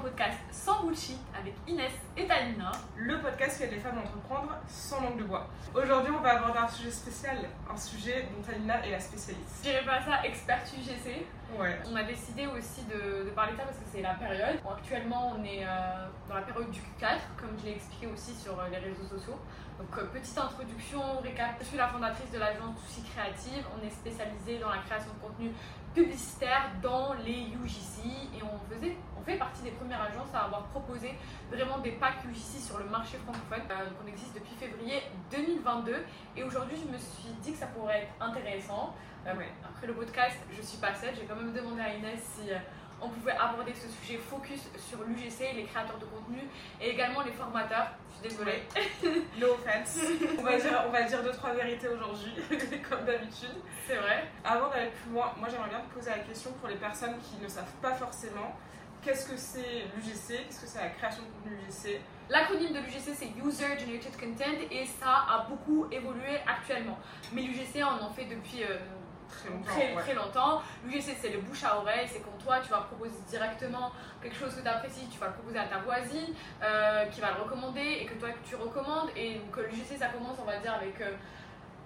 podcast sans bullshit avec Inès et Talina. Le podcast qui aide les femmes à entreprendre sans langue de bois. Aujourd'hui, on va aborder un sujet spécial, un sujet dont Talina est la spécialiste. Je dirais pas ça expert UGC. Ouais. On a décidé aussi de, de parler de ça parce que c'est la période. Bon, actuellement, on est euh, dans la période du Q4, comme je l'ai expliqué aussi sur euh, les réseaux sociaux. Donc, euh, petite introduction, récap. Je suis la fondatrice de l'agence Touchy Créative. On est spécialisé dans la création de contenu publicitaire dans les UGC et on faisait on fait partie des premières agences à avoir proposé vraiment des packs UGC sur le marché francophone. Euh, donc on existe depuis février 2022 et aujourd'hui je me suis dit que ça pourrait être intéressant. Euh. Après le podcast, je suis pas seule, j'ai quand même demandé à Inès si euh, on pouvait aborder ce sujet focus sur l'UGC, les créateurs de contenu et également les formateurs. Je suis désolée. No offense. on, va dire, on va dire deux, trois vérités aujourd'hui, comme d'habitude. C'est vrai. Avant d'aller plus loin, moi j'aimerais bien te poser la question pour les personnes qui ne savent pas forcément qu'est-ce que c'est l'UGC, qu'est-ce que c'est la création de contenu UGC. L'acronyme de l'UGC c'est User Generated Content et ça a beaucoup évolué actuellement. Mais l'UGC on en fait depuis euh, Très longtemps. très, ouais. très longtemps. L'UGC c'est le bouche à oreille, c'est quand toi tu vas proposer directement quelque chose que tu apprécies, tu vas le proposer à ta voisine euh, qui va le recommander et que toi tu recommandes. Et donc euh, l'UGC ça commence on va dire avec euh,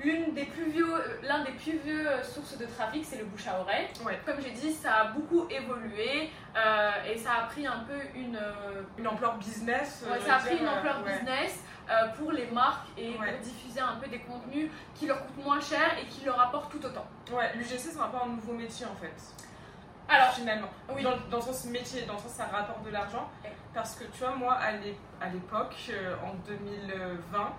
l'une des plus vieux, euh, l'un des plus vieux euh, sources de trafic c'est le bouche à oreille. Ouais. Comme j'ai dit ça a beaucoup évolué euh, et ça a pris un peu une... euh, Une ampleur business. Ouais, ça a pris une dire, ampleur ouais. business euh, pour les marques et pour diffuser un peu des contenus qui leur coûtent moins cher et qui leur apportent tout autant. Ouais, l'UGC c'est un peu un nouveau métier en fait. Alors, finalement. oui. Dans, dans le sens métier, dans le sens ça rapporte de l'argent. Parce que tu vois, moi à l'é- à l'époque, en 2020,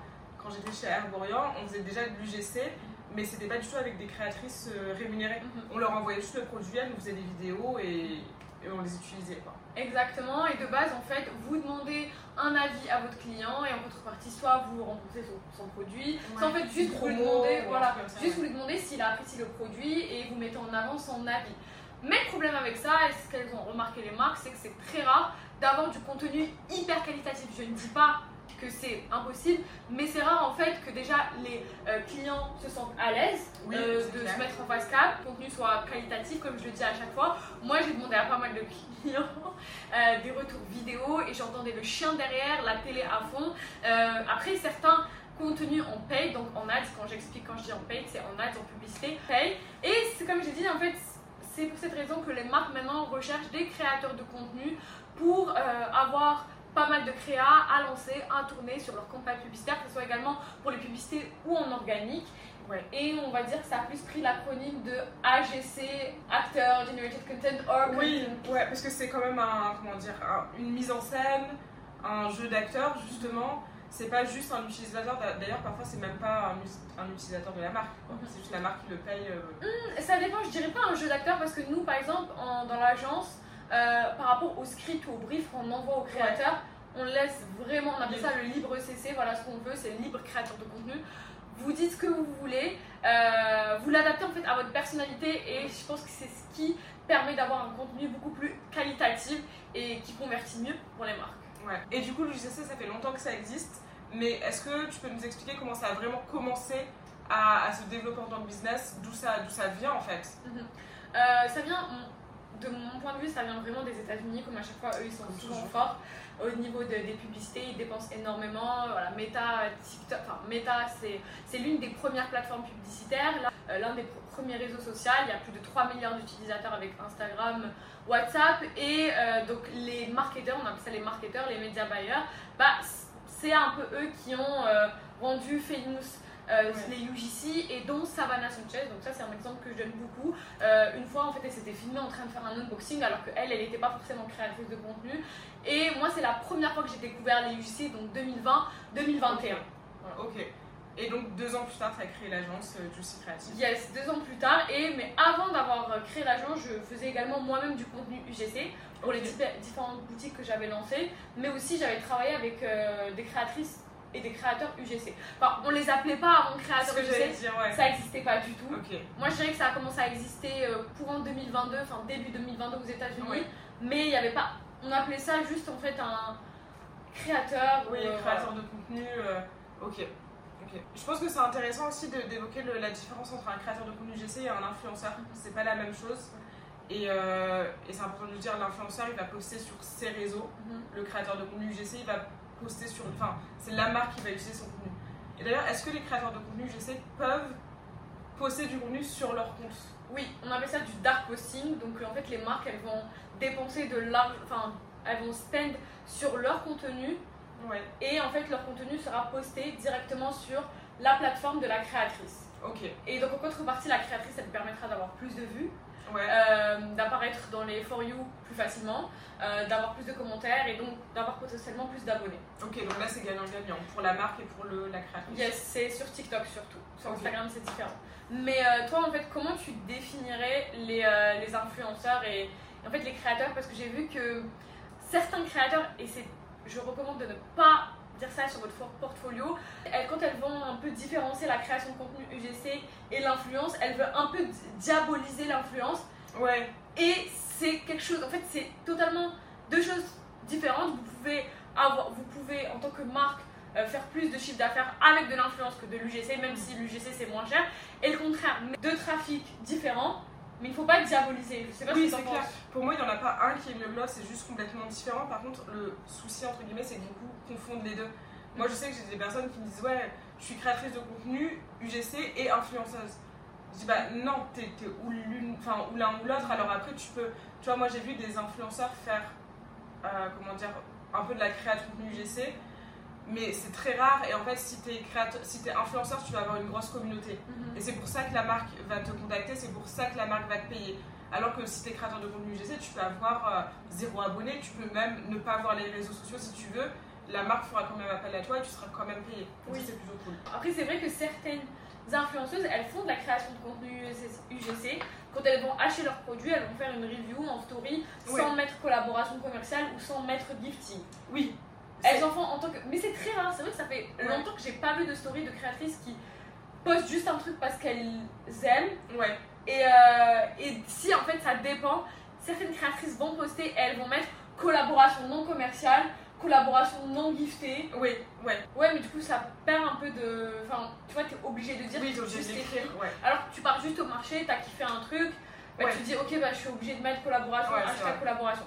quand j'étais chez Herborian, on faisait déjà de l'UGC, mais c'était pas du tout avec des créatrices euh, rémunérées. Mhm. On leur envoyait juste le produit, elles nous faisaient des vidéos et, et on les utilisait quoi. exactement, et de base, en fait, vous demandez un avis à votre client et en contrepartie, soit vous remboursez son, son produit, soit en fait juste vous lui demandez, voilà, ça, juste ouais. vous lui demandez s'il apprécie le produit et vous mettez en avant son avis. Mais le problème avec ça, et ce qu'elles ont remarqué les marques, c'est que c'est très rare d'avoir du contenu hyper qualitatif. Je ne dis pas que c'est impossible, mais c'est rare en fait que déjà les euh, clients se sentent à l'aise Oui, euh, de clair. se mettre en face cap, le contenu soit qualitatif, comme je le dis à chaque fois. Moi, j'ai demandé à pas mal de clients euh, des retours vidéo et j'entendais le chien derrière, la télé à fond. Après, certains contenus en paid, donc en ads, quand j'explique quand je dis en paid, c'est en ads, en publicité, paid. Et c'est comme j'ai dit, en fait, c'est pour cette raison que les marques maintenant recherchent des créateurs de contenu pour avoir pas mal de créa à lancer, à tourner sur leur campagne publicitaire, que ce soit également pour les publicités ou en organique. Ouais. Et on va dire que ça a plus pris l'acronyme de AGC, Actor Generated Content or Oui, Content. ouais, parce que c'est quand même un, comment dire, un- une mise en scène, un jeu d'acteur justement. C'est pas juste un utilisateur, d'ailleurs parfois c'est même pas un, utilisateur de la marque. Mhm. c'est juste la marque qui le paye. euh, Ça dépend, je dirais pas un jeu d'acteur parce que nous, par exemple, en- dans l'agence, euh, par rapport au script ou au brief qu'on envoie au créateur, on laisse vraiment, on appelle ça le libre CC, voilà ce qu'on veut, c'est le libre créateur de contenu. Vous dites ce que vous voulez, euh, vous l'adaptez en fait à votre personnalité et je pense que c'est ce qui permet d'avoir un contenu beaucoup plus qualitatif et qui convertit mieux pour les marques. Ouais. Et du coup, l'UGC, ça fait longtemps que ça existe, mais est-ce que tu peux nous expliquer comment ça a vraiment commencé à, à se développer en tant que business, d'où ça, d'où ça vient en fait? Euh, ça vient, de mon point de vue, ça vient vraiment des États-Unis, comme à chaque fois, eux, ils sont souvent toujours. forts au niveau de- des publicités, ils dépensent énormément. Voilà, Meta, TikTok, enfin Meta, c'est l'une des premières plateformes publicitaires, euh, l'un des pr- premiers réseaux sociaux. Il y a plus de 3 milliards d'utilisateurs avec Instagram, WhatsApp, et euh, donc les marketeurs, on appelle ça les marketeurs, les médias buyers, bah, c'est un peu eux qui ont euh, rendu famous euh, Ouais. les UGC et dont Savannah Sanchez. Donc ça c'est un exemple que je donne beaucoup. Euh, une fois en fait elle s'était filmée en train de faire un unboxing alors qu'elle elle n'était pas forcément créatrice de contenu. Et moi c'est la première fois que j'ai découvert les UGC donc 2020-2021. Ok. Et donc deux ans plus tard, tu as créé l'agence euh, Juicy Creative. Yes, deux ans plus tard. Et mais avant d'avoir créé l'agence, je faisais également moi-même du contenu UGC pour les différentes boutiques que j'avais lancées. Mais aussi j'avais travaillé avec euh, des créatrices et des créateurs UGC. Enfin, on les appelait pas avant créateurs UGC. dire, ouais. Ça n'existait pas du tout. Ok. Moi, je dirais que ça a commencé à exister euh, courant 2022, enfin début 2022 aux États-Unis, Oui. mais il n'y avait pas. On appelait ça juste en fait un créateur. Oui, ou, euh, créateur de contenu. euh, ok. Je pense que c'est intéressant aussi d'évoquer la différence entre un créateur de contenu UGC et un influenceur. C'est pas la même chose. Et, euh, et c'est important de le dire, l'influenceur il va poster sur ses réseaux, Mhm. le créateur de contenu UGC il va poster sur. Enfin, c'est la marque qui va utiliser son contenu. Et d'ailleurs, est-ce que les créateurs de contenu UGC peuvent poster du contenu sur leur compte? Oui, on appelle ça du dark posting. Donc en fait, les marques, elles vont dépenser de l'argent, enfin, elles vont spend sur leur contenu Ouais, et en fait, leur contenu sera posté directement sur la plateforme de la créatrice. ok. Et donc en contrepartie, la créatrice, elle lui permettra d'avoir plus de vues, Ouais, euh, d'apparaître dans les For You plus facilement, euh, d'avoir plus de commentaires et donc d'avoir potentiellement plus d'abonnés. ok, donc là c'est gagnant-gagnant pour la marque et pour le, la créatrice. Yes, c'est sur TikTok surtout. Sur. Instagram, c'est différent. Mais euh, toi, en fait, comment tu définirais les, euh, les influenceurs et, en fait les créateurs? Parce que j'ai vu que certains créateurs, et c'est, je recommande de ne pas dire ça sur votre portfolio, elles, quand elles vont un peu différencier la création de contenu UGC et l'influence, elles veulent un peu di- diaboliser l'influence. Ouais, Et c'est quelque chose, en fait, c'est totalement deux choses différentes. Vous pouvez, avoir, vous pouvez en tant que marque, euh, faire plus de chiffre d'affaires avec de l'influence que de l'UGC, même si l'UGC c'est moins cher. Et le contraire, deux trafics différents, mais il ne faut pas diaboliser. Je sais pas Oui, ce que c'est clair. Pour moi, il n'y en a pas un qui est mieux que l'autre, c'est juste complètement différent. Par contre, le souci, entre guillemets, c'est que beaucoup confondent les deux. Moi, je sais que j'ai des personnes qui me disent Ouais, je suis créatrice de contenu, UGC et influenceuse. Je dis Bah non, t'es t'es ou l'une, enfin, ou l'un ou l'autre. Alors après, tu peux. Tu vois, moi, j'ai vu des influenceurs faire, euh, comment dire, un peu de la création de contenu UGC. Mais c'est très rare, et en fait, si t'es si t'es influenceur, tu vas avoir une grosse communauté. Et c'est pour ça que la marque va te contacter, c'est pour ça que la marque va te payer. Alors que si tu es créateur de contenu UGC, tu peux avoir euh, zéro abonné, tu peux même ne pas avoir les réseaux sociaux si tu veux. La marque fera quand même appel à toi et tu seras quand même payé. Donc Oui. c'est plutôt cool. Après, c'est vrai que certaines influenceuses, elles font de la création de contenu UGC. Quand elles vont acheter leurs produits, elles vont faire une review en story sans mettre collaboration commerciale ou sans mettre gifting. Oui. Elles en font en tant que. Mais c'est très rare, c'est vrai que ça fait Ouais. longtemps que j'ai pas vu de story de créatrices qui postent juste un truc parce qu'elles aiment. Ouais. Et, euh, et si en fait ça dépend, certaines créatrices vont poster et elles vont mettre collaboration non commerciale, collaboration non giftée. Oui. Ouais. Ouais, mais du coup ça perd un peu de. Enfin, tu vois, t'es obligé de dire Oui, donc juste prix. Ouais. Alors que tu pars juste au marché, t'as kiffé un truc, bah, Ouais. tu dis ok, bah, je suis obligée de mettre collaboration, Ouais, hashtag collaboration.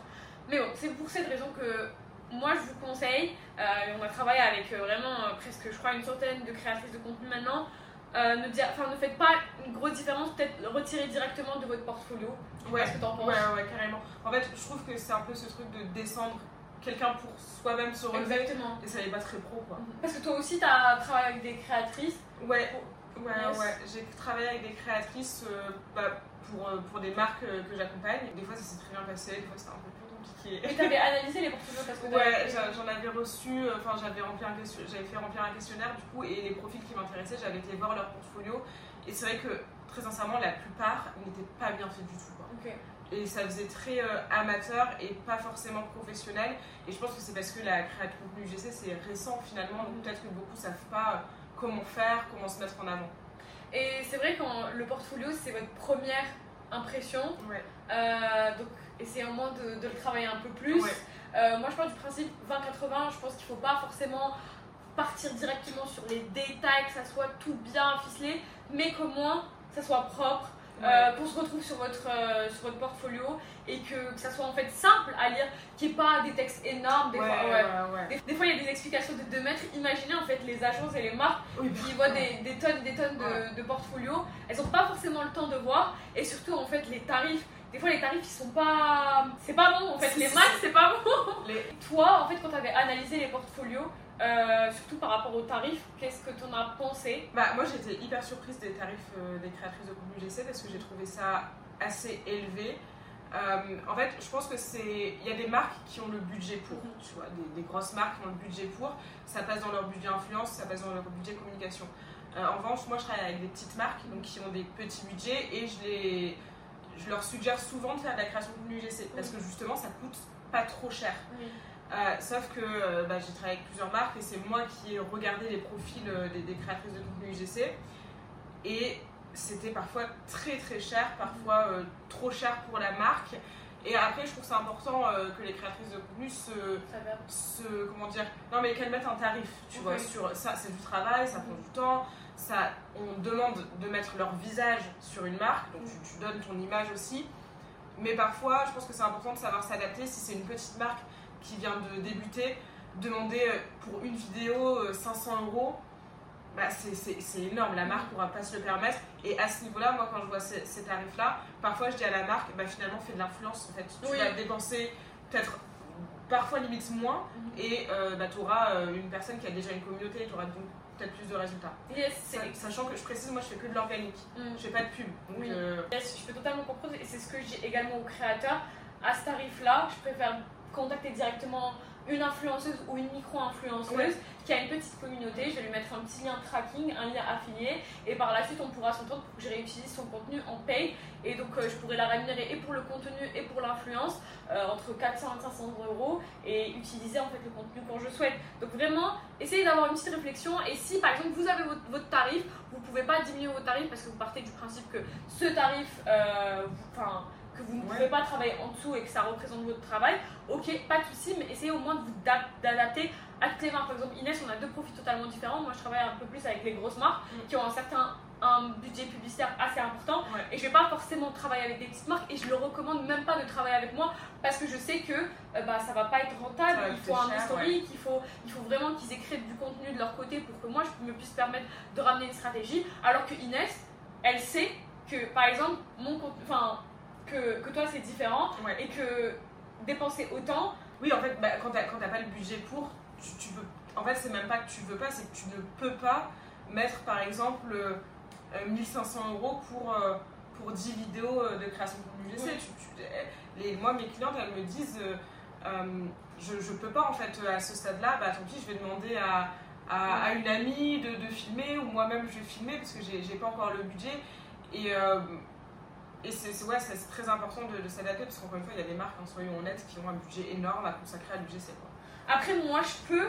Mais bon, c'est pour cette raison que moi je vous conseille, euh, on a travaillé avec euh, vraiment euh, presque, je crois, une centaine de créatrices de contenu maintenant. Ne, faites pas une grosse différence, peut-être retirer directement de votre portfolio. Ouais. Qu'est-ce que t'en penses Ouais, ouais, carrément. En fait, je trouve que c'est un peu ce truc de descendre quelqu'un pour soi-même se relever. Exactement. Et ça n'est pas très pro, quoi. Parce que toi aussi, tu as travaillé avec des créatrices. Ouais, ouais, Yes. ouais. J'ai travaillé avec des créatrices euh, bah, pour, euh, pour des marques euh, que j'accompagne. Des fois, ça s'est très bien passé, des fois, c'était un peu plus compliqué. Et tu avais analysé les portfolios parce que Ouais, j'en avais reçu, euh, enfin j'avais rempli un question- j'avais fait remplir un questionnaire du coup et les profils qui m'intéressaient, j'avais été voir leur portfolio et c'est vrai que très sincèrement la plupart n'étaient pas bien faits du tout quoi. Ok. Et ça faisait très euh, amateur et pas forcément professionnel et je pense que c'est parce que la création de contenu UGC c'est récent finalement donc peut-être que beaucoup savent pas euh, comment faire, comment se mettre en avant. Et c'est vrai quand le portfolio, c'est votre première impression. Ouais. Euh, donc, essayez au moins de, de le travailler un peu plus. Ouais. Euh, moi, je pense du principe 20-80. Je pense qu'il ne faut pas forcément partir directement sur les détails, que ça soit tout bien ficelé, mais qu'au moins ça soit propre. Euh, qu'on se retrouve sur votre, euh, sur votre portfolio et que, que ça soit en fait simple à lire, qu'il n'y ait pas des textes énormes. Des ouais, fois, ouais. Des, des fois, il y a des explications de 2 mètres. Imaginez en fait les agences et les marques Oui, qui voient des, des tonnes des tonnes de, de portfolios. Elles n'ont pas forcément le temps de voir. Et surtout, en fait, les tarifs. Des fois, les tarifs, ils sont pas. C'est pas bon, en fait. Les max, c'est pas bon. Les- Toi, en fait, quand tu avais analysé les portfolios, euh, surtout par rapport aux tarifs, qu'est-ce que tu en as pensé Bah, moi j'étais hyper surprise des tarifs euh, des créatrices de contenu GC parce que j'ai trouvé ça assez élevé. Euh, en fait, je pense que c'est. Il y a des marques qui ont le budget pour, Mhm. tu vois, des, des grosses marques qui ont le budget pour. Ça passe dans leur budget influence, ça passe dans leur budget communication. En revanche, moi je travaille avec des petites marques donc, qui ont des petits budgets et je, les, je leur suggère souvent de faire de la création de contenu GC parce que justement ça coûte pas trop cher. Euh, sauf que euh, bah, j'ai travaillé avec plusieurs marques et c'est moi qui ai regardé les profils euh, des, des créatrices de contenu UGC et c'était parfois très très cher, parfois trop cher pour la marque. Et après, je trouve c'est important que les créatrices de contenu se, se comment dire non mais qu'elles mettent un tarif tu vois sur ça c'est du travail ça prend du temps ça on demande de mettre leur visage sur une marque donc tu, tu donnes ton image aussi Mais parfois, je pense que c'est important de savoir s'adapter. Si c'est une petite marque qui vient de débuter, demander euh, pour une vidéo 500 euh, euros, bah c'est énorme. La marque ne pourra pas se le permettre. Et à ce niveau-là, moi, quand je vois ces, tarifs-là, parfois je dis à la marque, bah, finalement, fais de l'influence. En fait, tu vas dépenser peut-être parfois limite moins mhm. et euh, bah, tu auras une personne qui a déjà une communauté, tu auras donc peut-être plus de résultats. sachant que je précise, moi je fais que de l'organique, mm. je fais pas de pub. Donc, euh, je peux totalement comprendre et c'est ce que j'ai également aux créateurs. À ce tarif-là, je préfère contacter directement une influenceuse ou une micro-influenceuse qui a une petite communauté. Je vais lui mettre un petit lien tracking, un lien affilié, et par la suite, on pourra s'entendre pour que je réutilise son contenu en paye. Et donc, euh, je pourrai la rémunérer et pour le contenu et pour l'influence euh, entre 400 et 500 euros et utiliser en fait le contenu quand je souhaite. Donc, vraiment, essayez d'avoir une petite réflexion. Et si par exemple vous avez votre, tarif, vous ne pouvez pas diminuer vos tarifs parce que vous partez du principe que ce tarif, euh, enfin que vous ne pouvez pas travailler en dessous et que ça représente votre travail, ok, pas de souci, mais essayez au moins de vous adapter à toutes les marques. Par exemple, Inès, on a deux profils totalement différents. Moi, je travaille un peu plus avec les grosses marques mm. qui ont un certain un budget publicitaire assez important et je vais pas forcément travailler avec des petites marques et je le recommande même pas de travailler avec moi parce que je sais que euh, bah, ça va pas être rentable il faut un historique il, faut, il faut vraiment qu'ils écrivent du contenu de leur côté pour que moi je me puisse permettre de ramener une stratégie alors que Inès elle sait que par exemple mon enfin que, que toi c'est différent et que dépenser autant. Oui, en fait, bah, quand tu n'as pas le budget pour, tu. En fait, c'est même pas que tu veux pas, c'est que tu ne peux pas mettre par exemple 1500 euh, euros pour, euh, pour 10 vidéos euh, de création de contenu les, moi, mes clientes, elles me disent je, je peux pas en fait à ce stade-là, bah tant pis, je vais demander à, à, une amie de, de, filmer ou moi-même je vais filmer parce que j'ai pas encore le budget. Et et c'est ouais, très important de, s'adapter parce qu'encore une fois, il y a des marques, hein, soyons honnêtes, qui ont un budget énorme à consacrer à l'UGC. Après, moi, je peux,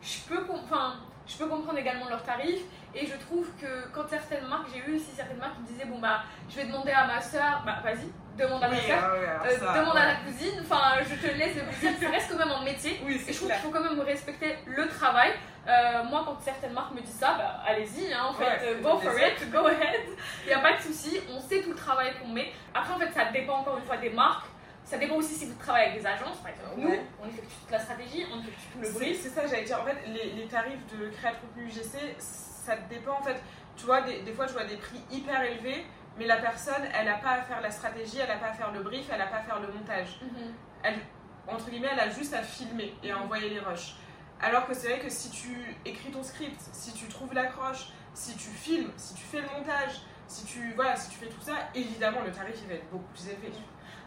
je, peux, enfin, je peux comprendre également leurs tarifs et je trouve que quand certaines marques, j'ai eu aussi certaines marques qui me disaient Bon, bah, je vais demander à ma soeur, bah, vas-y, demande à ma soeur, euh, demande à la cousine, enfin, je te laisse le plaisir, ça reste quand même un métier. et je trouve qu'il faut quand même respecter le travail. Euh, moi, quand certaines marques me disent ça, bah, allez-y, hein, en fait, euh, go for it, go ahead. Il n'y a pas de souci, on sait tout le travail qu'on met. Après, en fait, ça dépend encore une fois des marques. Ça dépend aussi si vous travaillez avec des agences, par exemple. Nous, on effectue toute la stratégie, on effectue tout le brief. C'est ça, j'allais dire. En fait, les, les tarifs de créateur contenu UGC, ça dépend. En fait, tu vois, des, des, fois, je vois des prix hyper élevés, mais la personne, elle n'a pas à faire la stratégie, elle n'a pas à faire le brief, elle n'a pas à faire le montage. Mhm. Elle, entre guillemets, elle a juste à filmer et à mhm. envoyer les rushs. Alors que c'est vrai que si tu écris ton script, si tu trouves l'accroche, si tu filmes, si tu fais le montage, si tu, voilà, si tu fais tout ça, évidemment le tarif il va être beaucoup plus élevé.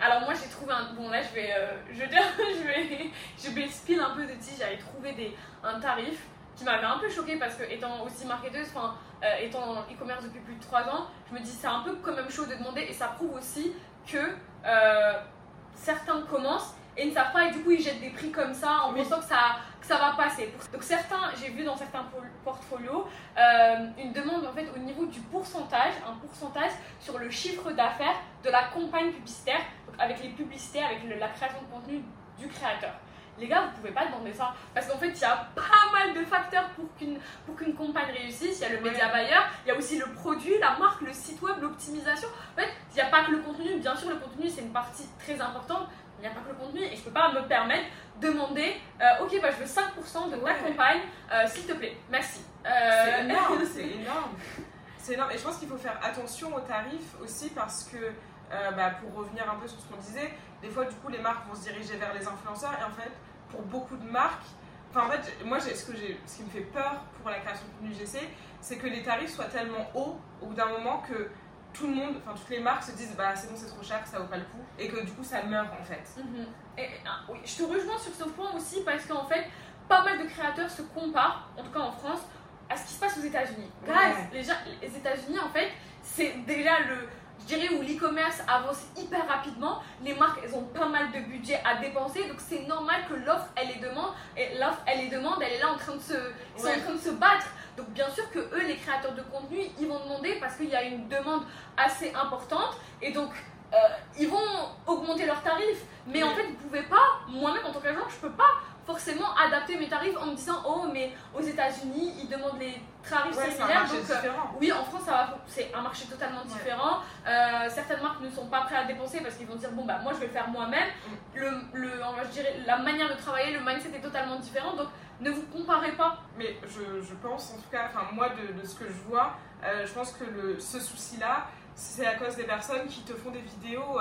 Alors moi j'ai trouvé un... Bon là je vais... Euh, je, je vais... Je vais spill un peu de tige. J'avais trouvé des, un tarif qui m'avait un peu choqué parce que étant aussi marketeuse, enfin euh, étant dans l'e-commerce depuis plus de 3 ans, je me dis c'est un peu quand même chaud de demander et ça prouve aussi que euh, certains commencent et ne savent pas et du coup ils jettent des prix comme ça en pensant que ça, que ça va passer. Donc certains, j'ai vu dans certains portfolios euh, une demande en fait au niveau du pourcentage, un pourcentage sur le chiffre d'affaires de la campagne publicitaire, avec les publicités, avec la création de contenu du créateur. Les gars, vous pouvez pas demander ça. Parce qu'en fait, il y a pas mal de facteurs pour qu'une pour qu'une campagne réussisse. Il y a le média buyer, il y a aussi le produit, la marque, le site web, l'optimisation. En fait, il n'y a pas que le contenu. Bien sûr, le contenu, c'est une partie très importante il n'y a pas que le contenu et je peux pas me permettre de demander euh, ok bah je veux 5% de ta campagne euh, s'il te plaît. Merci. Euh, c'est énorme. C'est énorme. C'est énorme. Et je pense qu'il faut faire attention aux tarifs aussi parce que bah, pour revenir un peu sur ce qu'on disait des fois du coup les marques vont se diriger vers les influenceurs et en fait pour beaucoup de marques enfin en fait moi ce, que ce qui me fait peur pour la création de contenu GC c'est que les tarifs soient tellement hauts au bout d'un moment que tout le monde, enfin toutes les marques se disent bah c'est bon c'est trop cher, ça vaut pas le coup et que du coup ça meurt en fait. Mhm. et, ah, oui, je te rejoins sur ce point aussi parce qu'en fait pas mal de créateurs se comparent, en tout cas en France, à ce qui se passe aux États-Unis. Les États-Unis en fait c'est déjà le je dirais où l'e-commerce avance hyper rapidement, les marques elles ont pas mal de budget à dépenser, donc c'est normal que l'offre elle les demande, et l'offre elle les demande, elle est là en train de se, en train de se battre. Donc bien sûr que eux, les créateurs de contenu, ils vont demander parce qu'il y a une demande assez importante et donc euh, ils vont augmenter leurs tarifs. Mais en fait, vous pouvez pas, moi-même en tant qu'agent, je peux pas forcément adapter mes tarifs en me disant oh mais aux États-Unis ils demandent les tarifs Ouais, c'est un similaires marché donc euh, différent. oui en France ça va c'est un marché totalement Ouais. différent Euh, certaines marques ne sont pas prêtes à dépenser parce qu'ils vont dire bon bah moi je vais le faire moi-même Mm. le, le on va- je dirais la manière de travailler le mindset est totalement différent donc ne vous comparez pas Mais je, je pense, en tout cas, enfin moi de, de ce que je vois, euh, je pense que le, ce souci-là, c'est à cause des personnes qui te font des vidéos.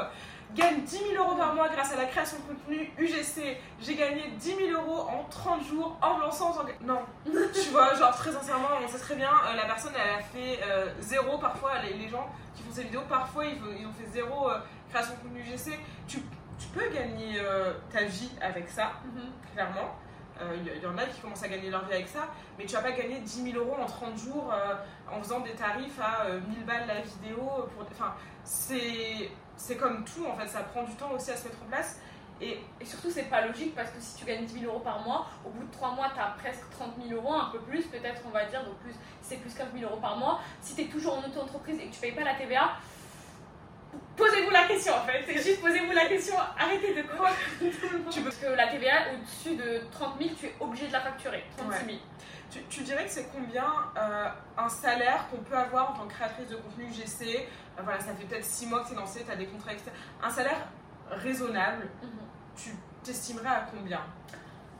Gagne 10 000 euros par mois grâce à la création de contenu UGC. J'ai gagné 10 000 euros en 30 jours en me lançant en tant que- Non, tu vois, genre très sincèrement, on sait très bien, euh, la personne elle a fait euh, zéro parfois, les, les gens qui font ces vidéos, parfois ils, ont fait zéro euh, création de contenu UGC. Tu, tu peux gagner ta vie avec ça clairement. Euh, Il y, y en a qui commencent à gagner leur vie avec ça, mais tu vas pas gagner 10 000 euros en 30 jours en faisant des tarifs à euh, 1000 balles la vidéo. Pour... Enfin, c'est c'est comme tout en fait, ça prend du temps aussi à se mettre en place. Et Et surtout, c'est pas logique parce que si tu gagnes 10 000 euros par mois, au bout de 3 mois, tu as presque 30 000 euros, un peu plus, peut-être, on va dire, donc plus, c'est plus 15 000 euros par mois. Si tu es toujours en auto-entreprise et que tu payes pas la TVA, posez-vous la question en fait. C'est juste posez-vous la question, arrêtez de croire Parce que la TVA, au-dessus de 30 000, tu es obligé de la facturer. 36 000. Tu, tu dirais que c'est combien euh, un salaire qu'on peut avoir en tant que créatrice de contenu UGC Euh, Voilà, ça fait peut-être 6 mois que tu es lancée, tu as des contrats, etc. Un salaire raisonnable, Mhm. tu t'estimerais à combien?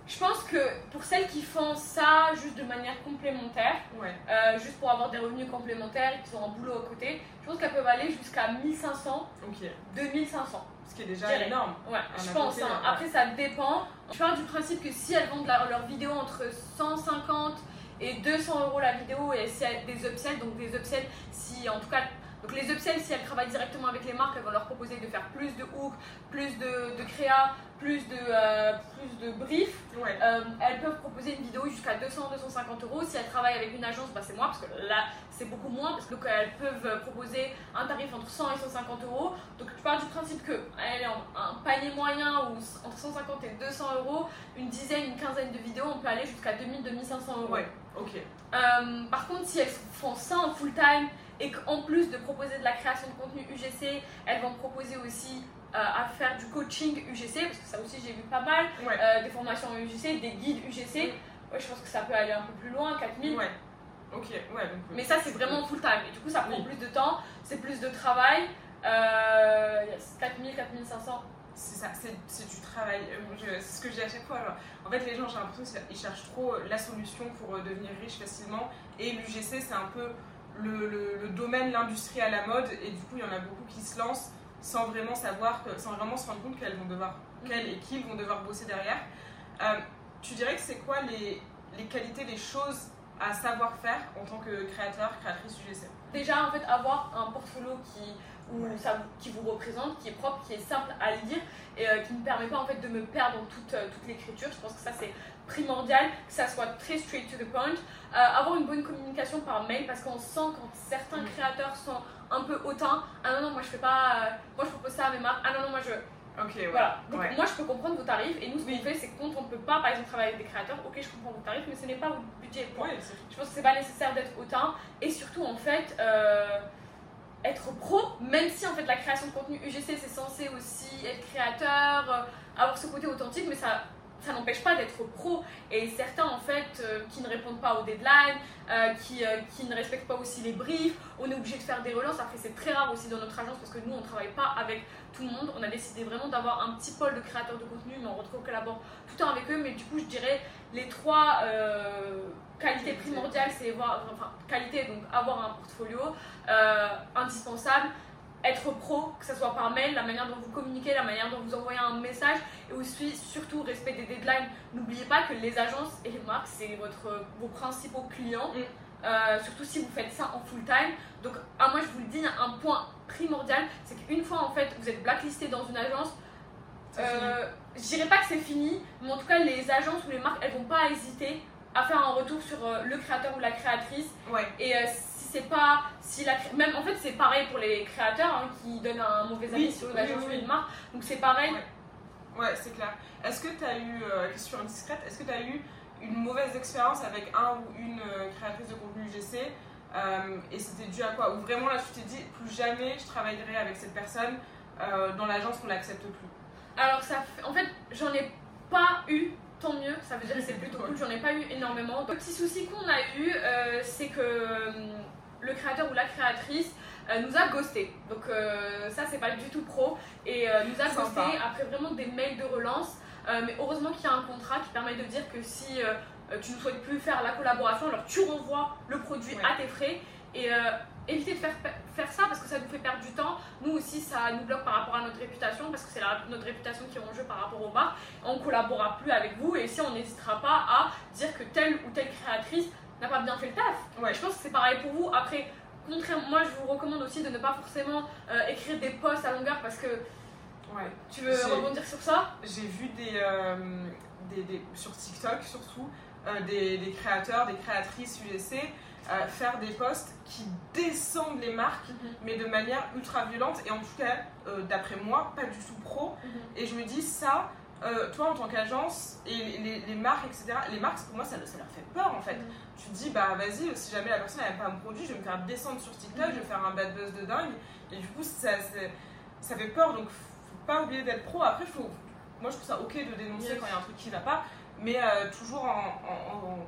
Je pense que pour celles qui font ça juste de manière complémentaire, Ouais. euh, juste pour avoir des revenus complémentaires et qui ont un boulot à côté, je pense qu'elles peuvent aller jusqu'à 1500, Ok. 2500. Ce qui est déjà énorme. Ouais, je pense. côté, hein. ouais. Après, ça dépend. Je pars du principe que si elles vendent leur vidéo entre 150 et 200 euros la vidéo, et si elles- des upsells, donc des upsells, si en tout cas. Donc les upsells, si elles travaillent directement avec les marques, elles vont leur proposer de faire plus de hooks, plus de, de créa, plus de, euh, plus de briefs. Ouais. Euh, elles peuvent proposer une vidéo jusqu'à 200-250 euros. Si elles travaillent avec une agence, bah, c'est moi, parce que là, c'est beaucoup moins, parce que donc, elles peuvent proposer un tarif entre 100 et 150 euros. Donc, je pars du principe que elle est en un panier moyen ou entre 150 et 200 euros, une dizaine, une quinzaine de vidéos, on peut aller jusqu'à 2000-2500 euros. Ouais. Ok. Euh, par contre, si elles font ça en full time et qu'en plus de proposer de la création de contenu UGC, elles vont proposer aussi euh, à faire du coaching UGC, parce que ça aussi j'ai vu pas mal, Ouais. euh, des formations UGC, des guides UGC. Ouais, je pense que ça peut aller un peu plus loin, 4000. Ouais. Ok. Ouais. Donc, Mais ça, c'est vraiment full time. Et du coup, ça prend Oui. plus de temps, c'est plus de travail. Euh, yes, 4000, 4500. C'est ça, c'est du travail. Euh, C'est ce que je dis à chaque fois. genre. En fait, les gens, j'ai l'impression qu'ils cherchent trop la solution pour euh, devenir riche facilement. Et l'UGC, c'est un peu le, le- le domaine, l'industrie à la mode. Et du coup, il y en a beaucoup qui se lancent sans vraiment savoir, que, sans vraiment se rendre compte qu'elles vont devoir, qu'elles et qu'ils vont devoir bosser derrière. Euh, tu dirais que c'est quoi les, les qualités, les choses à savoir faire en tant que créateur, créatrice UGC Déjà, en fait, avoir un portfolio qui, ça, qui vous représente, qui est propre, qui est simple à lire et euh, qui ne me permet pas en fait de me perdre dans toute, euh, toute l'écriture. Je pense que ça c'est primordial, que ça soit très straight to the point. Euh, avoir une bonne communication par mail parce qu'on sent quand certains Mm. créateurs sont un peu hautains. Ah non, non, moi je fais pas. moi je propose ça à mes marques. Ah non, non, moi je. Ok, ouais. Voilà. Donc Ouais. moi je peux comprendre vos tarifs et nous ce Oui. qu'on fait c'est que quand on ne peut pas par exemple travailler avec des créateurs, ok je comprends vos tarifs mais ce n'est pas votre budget. Point. Ouais, Je pense que c'est pas nécessaire d'être hautain et surtout en fait euh, être pro, même si en fait la création de contenu UGC c'est censé aussi être créateur, euh, avoir ce côté authentique, mais ça ça n'empêche pas d'être pro. Et certains en fait euh, qui ne répondent pas aux deadlines, euh, qui, euh, qui ne respectent pas aussi les briefs, on est obligé de faire des relances, après c'est très rare aussi dans notre agence parce que nous on travaille pas avec tout le monde, on a décidé vraiment d'avoir un petit pôle de créateurs de contenu mais on retrouve collabore tout le temps avec eux. Mais du coup je dirais les trois qualités primordiales c'est voir, enfin qualité donc avoir un portfolio indispensable être pro, que ce soit par mail, la manière dont vous communiquez, la manière dont vous envoyez un message, et aussi surtout respect des deadlines. N'oubliez pas que les agences et les marques, c'est votre, vos principaux clients, Mm. euh, surtout si vous faites ça en full time. Donc, à moi, je vous le dis, un point primordial, c'est qu'une fois en fait vous êtes blacklisté dans une agence, euh, je dirais pas que c'est fini, mais en tout cas, les agences ou les marques, elles vont pas hésiter à faire un retour sur euh, le créateur ou la créatrice Ouais. et euh, si c'est pas, si la, même en fait c'est pareil pour les créateurs hein, qui donnent un mauvais avis Oui, sur une oui, agence oui, ou oui. une marque, donc c'est pareil. Ouais. Ouais, c'est clair. Est-ce que tu as eu, euh, question indiscrète, est-ce que tu as eu une mauvaise expérience avec un ou une créatrice de contenu UGC euh, et c'était dû à quoi? Ou vraiment là tu t'es dit plus jamais je travaillerai avec cette personne euh, dans l'agence on l'accepte plus? Alors ça, fait- en fait, j'en ai pas eu tant mieux, ça veut dire que c'est plutôt cool, j'en ai pas eu énormément. Le petit souci qu'on a eu, euh, c'est que euh, le créateur ou la créatrice euh, nous a ghosté. Donc ça, c'est pas du tout pro. Et nous a ghosté après vraiment des mails de relance. Mais heureusement qu'il y a un contrat qui permet de dire que si tu ne souhaites plus faire la collaboration, alors tu renvoies le produit Ouais. à tes frais. Et évitez de faire, faire ça parce que ça nous fait perdre du temps. Nous aussi, ça nous bloque par rapport à notre réputation parce que c'est notre réputation qui est en jeu par rapport aux marques. On ne collaborera plus avec vous et si on n'hésitera pas à dire que telle ou telle créatrice n'a pas bien fait le taf. Ouais. Je pense que c'est pareil pour vous. Après, contrairement, moi je vous recommande aussi de ne pas forcément euh, écrire des posts à longueur parce que Ouais. tu veux rebondir sur ça? J'ai vu des, euh, des, des- sur TikTok surtout euh, des, des créateurs, des créatrices UGC euh, faire des posts qui descendent les marques mais de manière ultra violente. Et en tout cas euh, d'après moi pas du tout pro. Et je me dis ça euh, toi en tant qu'agence et les, les- les marques etc les marques pour moi ça, ça leur fait peur en fait. Tu te dis bah vas-y si jamais la personne n'aime pas mon produit je vais me faire descendre sur TikTok je vais faire un bad buzz de dingue. Et du coup ça, ça fait peur donc faut pas oublier d'être pro. Après faut moi je trouve ça ok de dénoncer Yes. quand il y a un truc qui va pas mais euh, toujours en, en- en-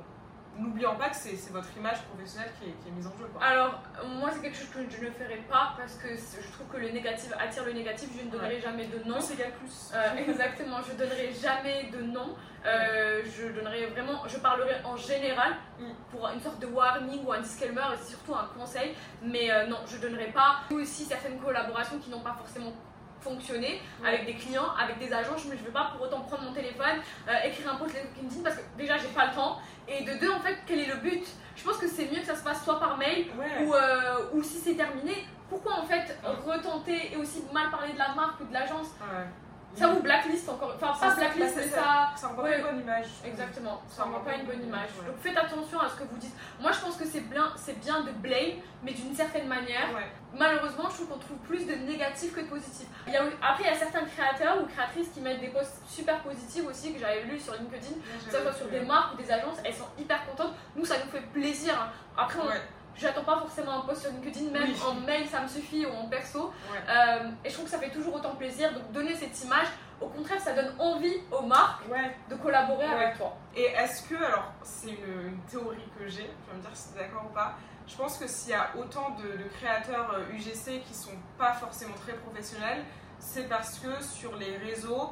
n'oubliant pas que c'est votre image professionnelle qui est, qui est mise en jeu quoi. Alors, moi, c'est quelque chose que je ne ferai pas parce que je trouve que le négatif attire le négatif. Je ne donnerai jamais de nom. non c'est plus Euh, exactement, je donnerai jamais de nom. Euh, je donnerai vraiment, je parlerai en général Mm. pour une sorte de warning ou un disclaimer, et surtout un conseil. Mais euh, non, je donnerai pas. Aussi certaines collaborations qui n'ont pas forcément fonctionné Ouais. avec des clients, avec des agences, je ne vais pas pour autant prendre mon téléphone, euh, écrire un post LinkedIn parce que déjà j'ai pas le temps. Et de deux, en fait, quel est le but? Je pense que c'est mieux que ça se passe soit par mail ouais ou, euh, ou si c'est terminé. Pourquoi en fait retenter et aussi mal parler de la marque ou de l'agence? Ouais. Ça vous blacklist encore, enfin Ça, pas blacklist mais ça- ça, ça envoie Ouais. pas une bonne image exactement, Ça ça rend envoie pas une bonne image. ouais. Donc faites attention à ce que vous dites. Moi je pense que c'est bien, c'est bien de blame, mais d'une certaine manière. ouais Malheureusement, je trouve qu'on trouve plus de négatifs que de positifs. Il y a, après, il y a certains créateurs ou créatrices qui mettent des posts super positifs aussi que j'avais lu sur LinkedIn, que ce soit sur des marques ou des agences, elles sont hyper contentes. Nous, ça nous fait plaisir. hein. Après, on- ouais j'attends pas forcément un post sur LinkedIn, même Oui. en mail, ça me suffit ou en perso. ouais Euh, et je trouve que ça fait toujours autant plaisir. Donc donner cette image, au contraire, ça donne envie aux marques ouais de collaborer Ouais. avec toi. Et est-ce que, alors c'est une, une théorie que j'ai, tu vas me dire si tu es d'accord ou pas, je pense que s'il y a autant de, de créateurs euh, UGC qui sont pas forcément très professionnels, c'est parce que sur les réseaux,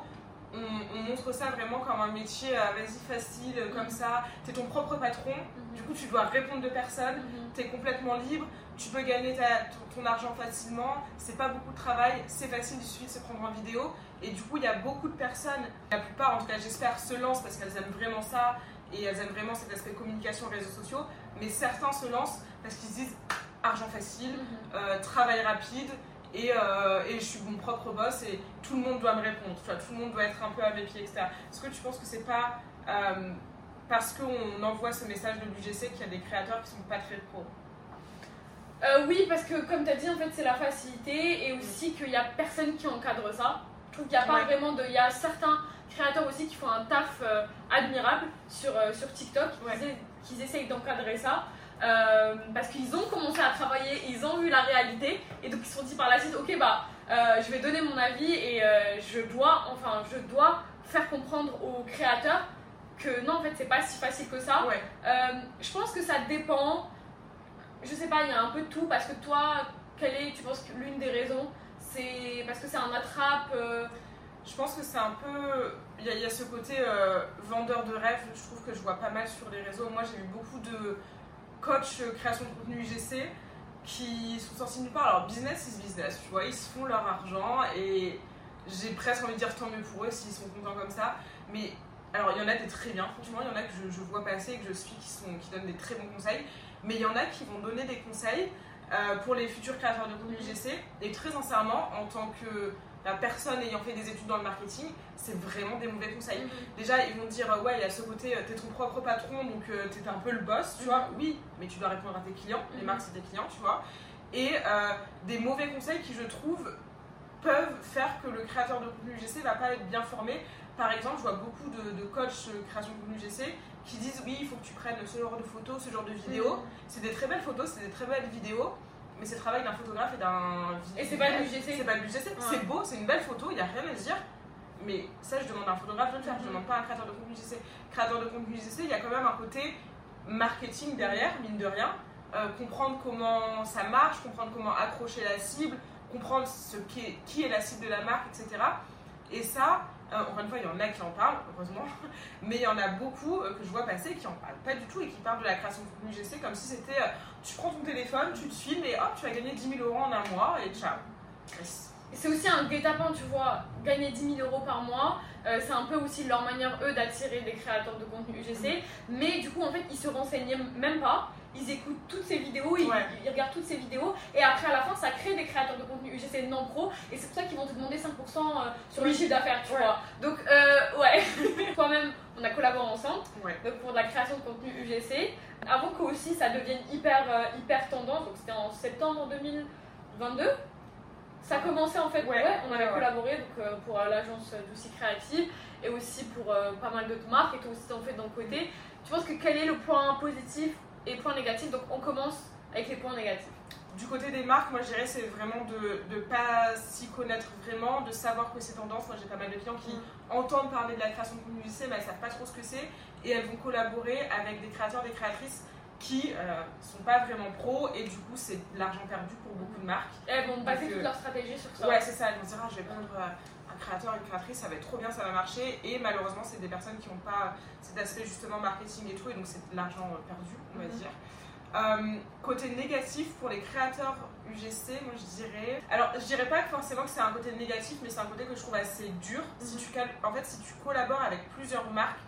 on, on montre ça vraiment comme un métier, euh, vas-y facile, euh, comme ça, tu es ton propre patron, du coup tu dois répondre de personne, tu es complètement libre, tu peux gagner ta- ton, ton argent facilement, c'est pas beaucoup de travail, c'est facile, il suffit de se prendre en vidéo. Et du coup, il y a beaucoup de personnes, la plupart en tout cas j'espère, se lancent parce qu'elles aiment vraiment ça et elles aiment vraiment cet aspect communication, réseaux sociaux. Mais certains se lancent parce qu'ils se disent argent facile, euh, travail rapide et, euh, et je suis mon propre boss et tout le monde doit me répondre, tu vois, tout le monde doit être un peu à mes pieds, etc. Est-ce que tu penses que c'est pas euh, parce qu'on envoie ce message de l'UGC qu'il y a des créateurs qui sont pas très pro Euh, oui, parce que comme tu as dit, en fait, c'est la facilité et aussi qu'il n'y a personne qui encadre ça. Je trouve qu'il n'y a pas vraiment de. Il y a certains créateurs aussi qui font un taf admirable sur, sur TikTok, Ouais. qu'ils, qu'ils essayent d'encadrer ça. Euh, parce qu'ils ont commencé à travailler, ils ont vu la réalité et donc ils se sont dit par la suite ok bah euh, je vais donner mon avis et euh, je dois enfin je dois faire comprendre aux créateurs que non en fait c'est pas si facile que ça Ouais, je pense que ça dépend. Je sais pas, il y a un peu de tout parce que toi, quelle est, tu penses que l'une des raisons, c'est parce que c'est un attrape. je pense que c'est un peu. Il y, a- il y a ce côté euh, vendeur de rêve, je trouve que je vois pas mal sur les réseaux. Moi j'ai vu beaucoup de coachs euh, création de contenu UGC qui sont sortis nulle part. Alors business is business, tu vois, ils se font leur argent et j'ai presque envie de dire tant mieux pour eux s'ils sont contents comme ça. Mais alors il y en a des très bien, franchement, il y en a que je, je vois passer et que je suis qui, sont, qui donnent des très bons conseils. Mais il y en a qui vont donner des conseils euh, pour les futurs créateurs de contenu UGC. Et très sincèrement, en tant que la personne ayant fait des études dans le marketing, c'est vraiment des mauvais conseils. Déjà, ils vont dire, ouais, il y a ce côté, euh, t'es ton propre patron, donc euh, t'es un peu le boss, tu vois. Oui, mais tu dois répondre à tes clients. Les Mhm. marques, c'est tes clients, tu vois. Et euh, des mauvais conseils qui, je trouve, peuvent faire que le créateur de contenu UGC va pas être bien formé. Par exemple, je vois beaucoup de, de coachs euh, création de contenu UGC qui disent, oui, il faut que tu prennes ce genre de photos, ce genre de vidéos. C'est des très belles photos, c'est des très belles vidéos. Mais c'est le travail d'un photographe et d'un Et c'est pas de l'UGC. C'est pas de l'UGC. C'est beau, c'est une belle photo, il n'y a rien à dire. mais ça, je demande à un photographe de le faire, je Mhm. demande pas à un créateur de contenu UGC. Créateur de contenu UGC, il y a quand même un côté marketing derrière, mine de rien. Euh, comprendre comment ça marche, comprendre comment accrocher la cible, comprendre ce qui est, qui est la cible de la marque, etc. Et ça, encore une fois, il y en a qui en parlent, heureusement, mais il y en a beaucoup euh, que je vois passer qui en parlent pas du tout et qui parlent de la création de contenu UGC comme si c'était euh, tu prends ton téléphone, tu te filmes et hop, tu vas gagner 10 000 euros en un mois et ciao. C'est aussi un guet-apens, tu vois, gagner 10 000 euros par mois, euh, c'est un peu aussi leur manière, eux, d'attirer des créateurs de contenu UGC. Mais du coup, en fait, ils se renseignent même pas, ils écoutent toutes ces vidéos, ils, Ouais. ils regardent toutes ces vidéos, et après, à la fin, ça crée des créateurs de contenu UGC non pro, et c'est pour ça qu'ils vont te demander 5% euh, sur le chiffre d'affaires, tu Ouais. vois. Donc, euh, ouais, toi-même, on a collaboré ensemble Ouais. donc pour de la création de contenu UGC. Avant que aussi ça devienne hyper, euh, hyper tendance, donc c'était en septembre 2022. Ça commençait en fait, on avait collaboré donc, euh, pour l'agence d'Oussi Créative et aussi pour pas mal d'autres marques et toi aussi t'en fais ton côté. Tu penses que quel est le point positif et le point négatif Donc on commence avec les points négatifs. Du côté des marques, moi je dirais c'est vraiment de ne pas s'y connaître vraiment, de savoir que c'est tendance. Moi j'ai pas mal de clients qui entendent parler de la création de contenu UGC, mais elles savent pas trop ce que c'est et elles vont collaborer avec des créateurs, des créatrices qui euh, sont pas vraiment pros et du coup c'est de l'argent perdu pour beaucoup de marques. Et elles vont Donc, toute euh, leur stratégie sur ça. Ouais, c'est ça, elles vont se dire ah, je vais prendre euh, un créateur, une créatrice, ça va être trop bien, ça va marcher et malheureusement c'est des personnes qui n'ont pas cet aspect justement marketing et tout et donc c'est de l'argent euh, perdu, on va Mhm. dire. Euh, côté négatif pour les créateurs UGC, moi je dirais. Alors je dirais pas forcément que c'est un côté négatif, mais c'est un côté que je trouve assez dur. Si Mhm. tu cal- en fait, si tu collabores avec plusieurs marques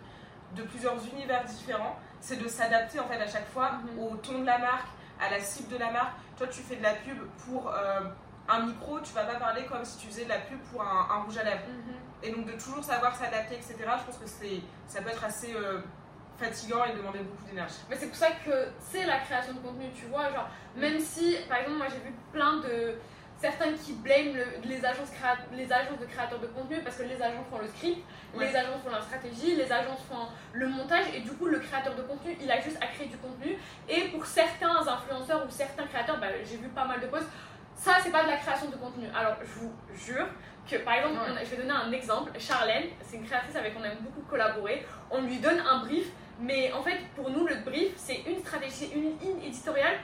de plusieurs univers différents, c'est de s'adapter en fait à chaque fois Mhm. au ton de la marque, à la cible de la marque. Toi, tu fais de la pub pour euh, un micro, tu vas pas parler comme si tu faisais de la pub pour un, un rouge à lèvres. Mhm. Et donc de toujours savoir s'adapter, etc. Je pense que c'est, ça peut être assez euh, fatigant et demander beaucoup d'énergie. Mais c'est pour ça que c'est la création de contenu, tu vois. Genre, même si, par exemple, moi j'ai vu plein de. Certains qui blâment le- les, agences les agences de créateurs de contenu parce que les agences font le script, Ouais. les agences font la stratégie, les agences font le montage et du coup le créateur de contenu il a juste à créer du contenu. Et pour certains influenceurs ou certains créateurs, bah, j'ai vu pas mal de posts, ça c'est pas de la création de contenu. Alors je vous jure que par exemple, Ouais. on a- je vais donner un exemple, Charlène, c'est une créatrice avec qui on aime beaucoup collaborer, on lui donne un brief, mais en fait pour nous le brief c'est une stratégie, c'est une ligne éditoriale.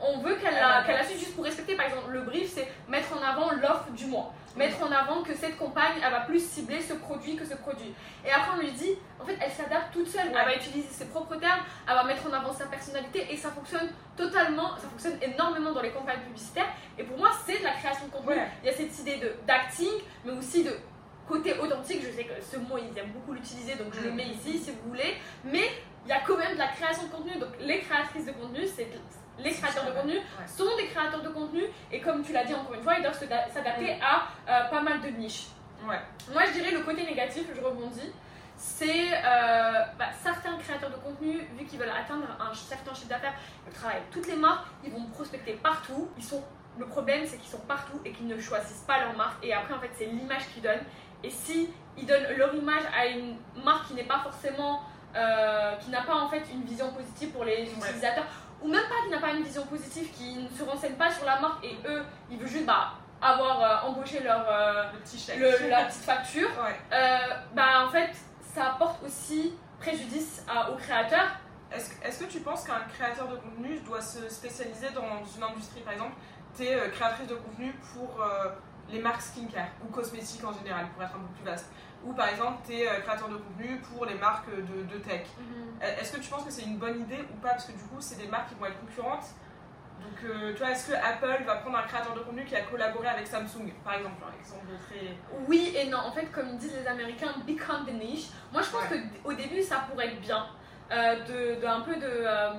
On veut qu'elle la, qu'elle la suive juste pour respecter. Par exemple, le brief, c'est mettre en avant l'offre du mois. Mettre en avant que cette campagne, elle va plus cibler ce produit que ce produit. Et après, on lui dit, en fait, elle s'adapte toute seule. Elle va utiliser ses propres termes, elle va mettre en avant sa personnalité et ça fonctionne totalement, ça fonctionne énormément dans les campagnes publicitaires. Et pour moi, c'est de la création de contenu. Ouais. Il y a cette idée de d'acting, mais aussi de côté authentique. Je sais que ce mot, ils aiment beaucoup l'utiliser, donc je le Mm. mets ici si vous voulez. Mais il y a quand même de la création de contenu. Donc les créatrices de contenu, c'est les créateurs de contenu Ouais. sont des créateurs de contenu et comme tu l'as dit encore une fois, ils doivent s'adapter à euh, pas mal de niches. Ouais. Moi, je dirais le côté négatif, je rebondis, c'est euh, bah, certains créateurs de contenu, vu qu'ils veulent atteindre un certain chiffre d'affaires, ils travaillent avec toutes les marques, ils vont prospecter partout. Ils sont, le problème, c'est qu'ils sont partout et qu'ils ne choisissent pas leur marque. Et après, en fait, c'est l'image qu'ils donnent. Et si ils donnent leur image à une marque qui n'est pas forcément, euh, qui n'a pas en fait une vision positive pour les utilisateurs, ou même pas qui n'a pas une vision positive, qui ne se renseigne pas sur la marque et eux, ils veulent juste bah, avoir euh, embauché leur, euh, Le petit chèque. le- la petite facture, Ouais. euh, bah en fait ça apporte aussi préjudice à- aux créateurs. Est-ce, que- est-ce que tu penses qu'un créateur de contenu doit se spécialiser dans une industrie Par exemple, tu es créatrice de contenu pour les marques skincare ou cosmétiques en général, pour être un peu plus vaste. Ou par exemple, tu es créateur de contenu pour les marques de, de tech. Est-ce que tu penses que c'est une bonne idée ou pas? Parce que du coup, c'est des marques qui vont être concurrentes. Donc, euh, tu vois, est-ce que Apple va prendre un créateur de contenu qui a collaboré avec Samsung, par exemple Un exemple très. Oui et non, en fait comme ils disent les Américains, become the niche. Moi je pense Ouais. que au début ça pourrait être bien euh, de, de un peu de, euh,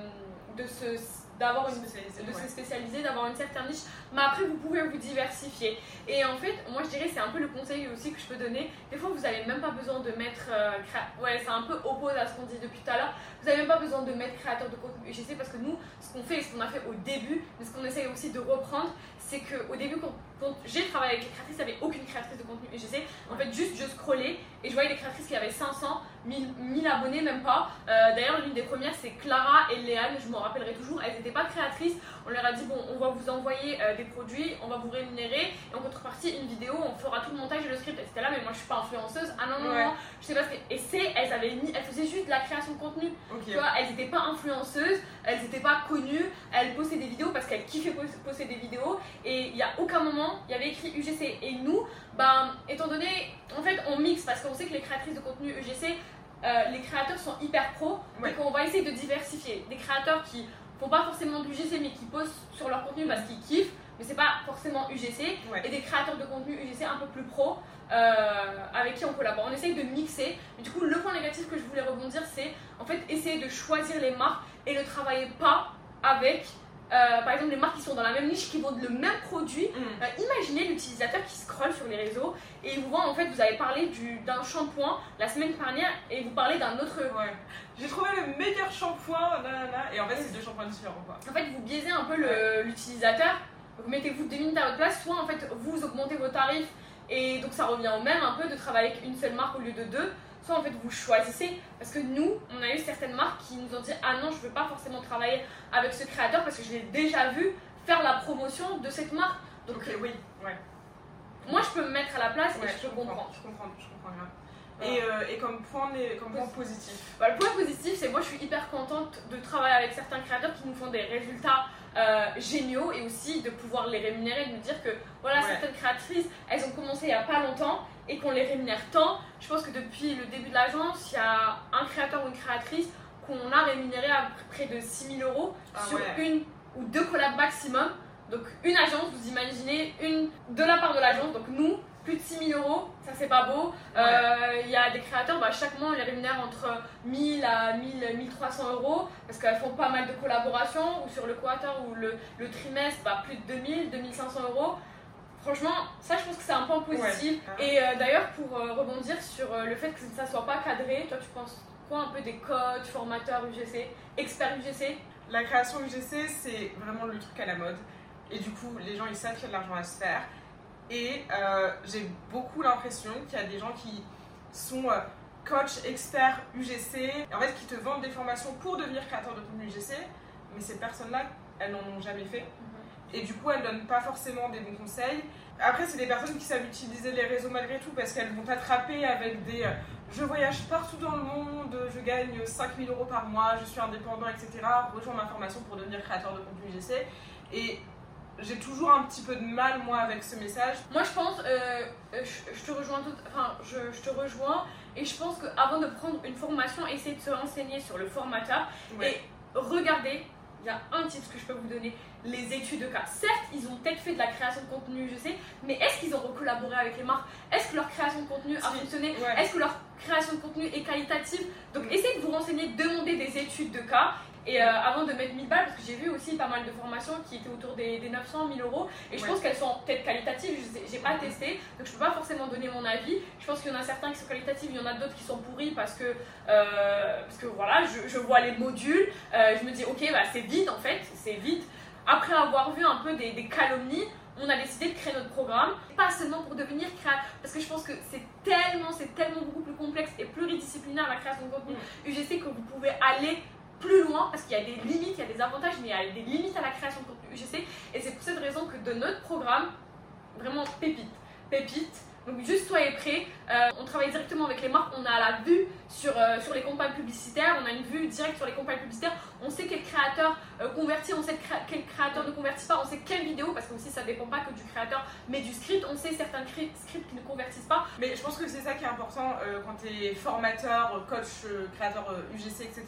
de se d'avoir une de ouais. se spécialiser, d'avoir une certaine niche, mais après vous pouvez vous diversifier. Et en fait, moi je dirais c'est un peu le conseil aussi que je peux donner. Des fois vous n'avez même pas besoin de mettre euh, créa- ouais c'est un peu opposé à ce qu'on dit depuis tout à l'heure. Vous n'avez même pas besoin de mettre créateur de contenu UGC parce que nous ce qu'on fait et ce qu'on a fait au début, mais ce qu'on essaye aussi de reprendre, c'est qu'au début quand, quand j'ai travaillé avec les créatrices, il n'y avait aucune créatrice de contenu UGC. En fait juste je scrollais et je voyais des créatrices qui avaient 500, 1000, 1000 abonnés, même pas. Euh, D'ailleurs, l'une des premières, c'est Clara et Léane, je m'en rappellerai toujours. Elles n'étaient pas créatrices. On leur a dit, bon, on va vous envoyer euh, des produits, on va vous rémunérer, et en contrepartie, une vidéo, on fera tout le montage et le script. Elles étaient là, mais moi, je suis pas influenceuse. Ah non, non, Ouais. non, je sais pas ce que. Et c'est, elles avaient mis, elles faisaient juste de la création de contenu. Ok. Tu vois, elles n'étaient pas influenceuses, elles n'étaient pas connues, elles postaient des vidéos parce qu'elles kiffaient pos- poster des vidéos et il n'y a aucun moment, il y avait écrit UGC. Et nous, ben, étant donné, en fait, on mixe parce qu'on sait que les créatrices de contenu UGC, euh, les créateurs sont hyper pros, Ouais. donc on va essayer de diversifier. Des créateurs qui font pas forcément de UGC mais qui postent sur leur contenu parce qu'ils kiffent, mais c'est pas forcément UGC. Ouais. Et des créateurs de contenu UGC un peu plus pros. euh, avec qui on collabore. On essaye de mixer. Mais du coup, le point négatif que je voulais rebondir, c'est en fait essayer de choisir les marques et ne travailler pas avec, euh, par exemple, les marques qui sont dans la même niche, qui vendent le même produit. Mm. Euh, imaginez l'utilisateur qui scrolle sur les réseaux et il vous voit en fait, vous avez parlé du- d'un shampoing la semaine dernière et vous parlez d'un autre. Ouais. J'ai trouvé le meilleur shampoing, et en fait, c'est deux shampoings différents, quoi. En fait, vous biaisez un peu l'utilisateur. Vous mettez-vous deux minutes à votre place, soit en fait vous augmentez vos tarifs et donc ça revient au même un peu de travailler avec une seule marque au lieu de deux. Soit en fait vous choisissez parce que nous on a eu certaines marques qui nous ont dit ah non je veux pas forcément travailler avec ce créateur parce que je l'ai déjà vu faire la promotion de cette marque. Donc oui, ouais. moi je peux me mettre à la place Ouais, et je peux comprends, comprendre. je comprends, je comprends. Voilà. Et, euh, et comme point, né- comme point positif. Bah, le point positif, c'est moi je suis hyper contente de travailler avec certains créateurs qui nous font des résultats euh, géniaux et aussi de pouvoir les rémunérer, de me dire que voilà, Ouais. certaines créatrices, elles ont commencé il n'y a pas longtemps et qu'on les rémunère tant. Je pense que depuis le début de l'agence, il y a un créateur ou une créatrice qu'on a rémunéré à près de 6000 euros Ah sur ouais. une ou deux collabs maximum. Donc une agence, vous imaginez, une de la part de l'agence, donc nous, plus de 6000 euros, ça c'est pas beau. Euh, Il y a des créateurs, bah, chaque mois on les rémunère entre 1000 à 1000, 1300 euros parce qu'elles font pas mal de collaborations ou sur le quarter ou le, le trimestre, bah, plus de 2000, 2500 euros. Franchement, ça je pense que c'est un point positif. Ouais. Et euh, d'ailleurs, pour euh, rebondir sur euh, le fait que ça soit pas cadré, toi tu penses quoi un peu des coachs, formateurs UGC, experts UGC La création UGC, c'est vraiment le truc à la mode. Et du coup, les gens, ils savent qu'il y a de l'argent à se faire. Et j'ai beaucoup l'impression qu'il y a des gens qui sont euh, coach, experts UGC, en fait, qui te vendent des formations pour devenir créateur de contenu UGC. Mais ces personnes-là, elles n'en ont jamais fait. Et du coup, elles donnent pas forcément des bons conseils. Après, c'est des personnes qui savent utiliser les réseaux malgré tout parce qu'elles vont t'attraper avec des euh, je voyage partout dans le monde, je gagne 5000 euros par mois, je suis indépendant, etc. Rejoins ma formation pour devenir créateur de contenu UGC. Et j'ai toujours un petit peu de mal, moi, avec ce message. Moi, je pense, euh, euh, je, je te rejoins tout, enfin, je, je te rejoins, et je pense qu'avant de prendre une formation, essayez de se renseigner sur le formateur et regardez. Il y a un titre que je peux vous donner, les études de cas. Certes, ils ont peut-être fait de la création de contenu, je sais, mais est-ce qu'ils ont collaboré avec les marques? Est-ce que leur création de contenu a Si. fonctionné? Ouais. Est-ce que leur création de contenu est qualitative? Donc Mm. essayez de vous renseigner, demandez des études de cas. Et euh, avant de mettre 1000 balles, parce que j'ai vu aussi pas mal de formations qui étaient autour des, des 900, 1000 euros, et je Ouais. pense qu'elles sont peut-être qualitatives, j'ai pas testé, donc je peux pas forcément donner mon avis. Je pense qu'il y en a certains qui sont qualitatifs, il y en a d'autres qui sont pourris parce que, euh, parce que voilà, je, je vois les modules, euh, je me dis ok, bah, c'est vide en fait, c'est vide. Après avoir vu un peu des, des calomnies, on a décidé de créer notre programme, pas seulement pour devenir créateur, parce que je pense que c'est tellement, c'est tellement beaucoup plus complexe et pluridisciplinaire la création de contenu UGC que vous pouvez aller plus loin parce qu'il y a des limites, il y a des avantages, mais il y a des limites à la création de contenu UGC. Et c'est pour cette raison que de notre programme, vraiment pépite, pépite. Donc juste soyez prêts. Euh, on travaille directement avec les marques, on a la vue sur, euh, sur les campagnes publicitaires, on a une vue directe sur les campagnes publicitaires. On sait quel créateur euh, convertit, on sait quel créateur ne convertit pas, on sait quelle vidéo, parce que aussi ça dépend pas que du créateur, mais du script. On sait certains cri- scripts qui ne convertissent pas. Mais je pense que c'est ça qui est important quand tu es formateur, coach, créateur UGC, etc.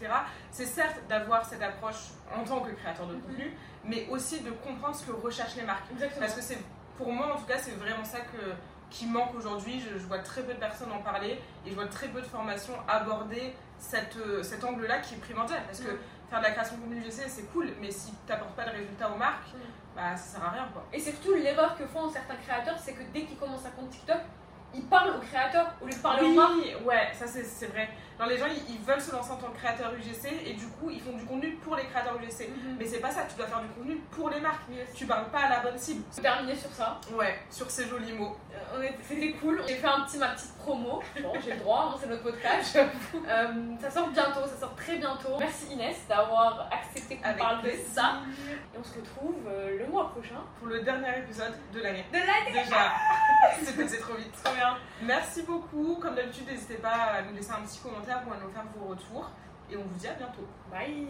C'est certes d'avoir cette approche en tant que créateur de contenu, mais aussi de comprendre ce que recherchent les marques. Exactement. Parce que c'est, pour moi en tout cas, c'est vraiment ça que, qui manque aujourd'hui. Je, je vois très peu de personnes en parler et je vois très peu de formations aborder cette, euh, cet angle-là qui est primordial. Parce que Mm. faire de la création de contenu UGC, c'est cool, mais si tu n'apportes pas de résultats aux marques, Mm. bah, ça sert à rien. Quoi. Et surtout, l'erreur que font certains créateurs, c'est que dès qu'ils commencent un compte TikTok, ils parlent aux créateurs au lieu de parler aux marques. Oui, ouais, ça c'est, c'est vrai. Genre, les gens, ils, ils veulent se lancer en tant que créateur UGC et du coup, ils font du contenu pour les créateurs UGC. Mhm. Mais c'est pas ça, tu dois faire du contenu pour les marques. Tu parles pas à la bonne cible. Terminer sur ça. Ouais, sur ces jolis mots. Euh, C'était cool. J'ai fait un petit, ma petite promo. Bon, j'ai le droit, hein, c'est notre podcast. Euh, ça sort bientôt, ça sort très bientôt. Merci Inès d'avoir accepté qu'on parle de ça. Et on se retrouve euh, le mois prochain. Pour le dernier épisode de l'année. De l'année Déjà, c'est passé trop vite. Trop bien. Merci beaucoup. Comme d'habitude, n'hésitez pas à nous laisser un petit commentaire ou à nous faire vos retours. Et on vous dit à bientôt. Bye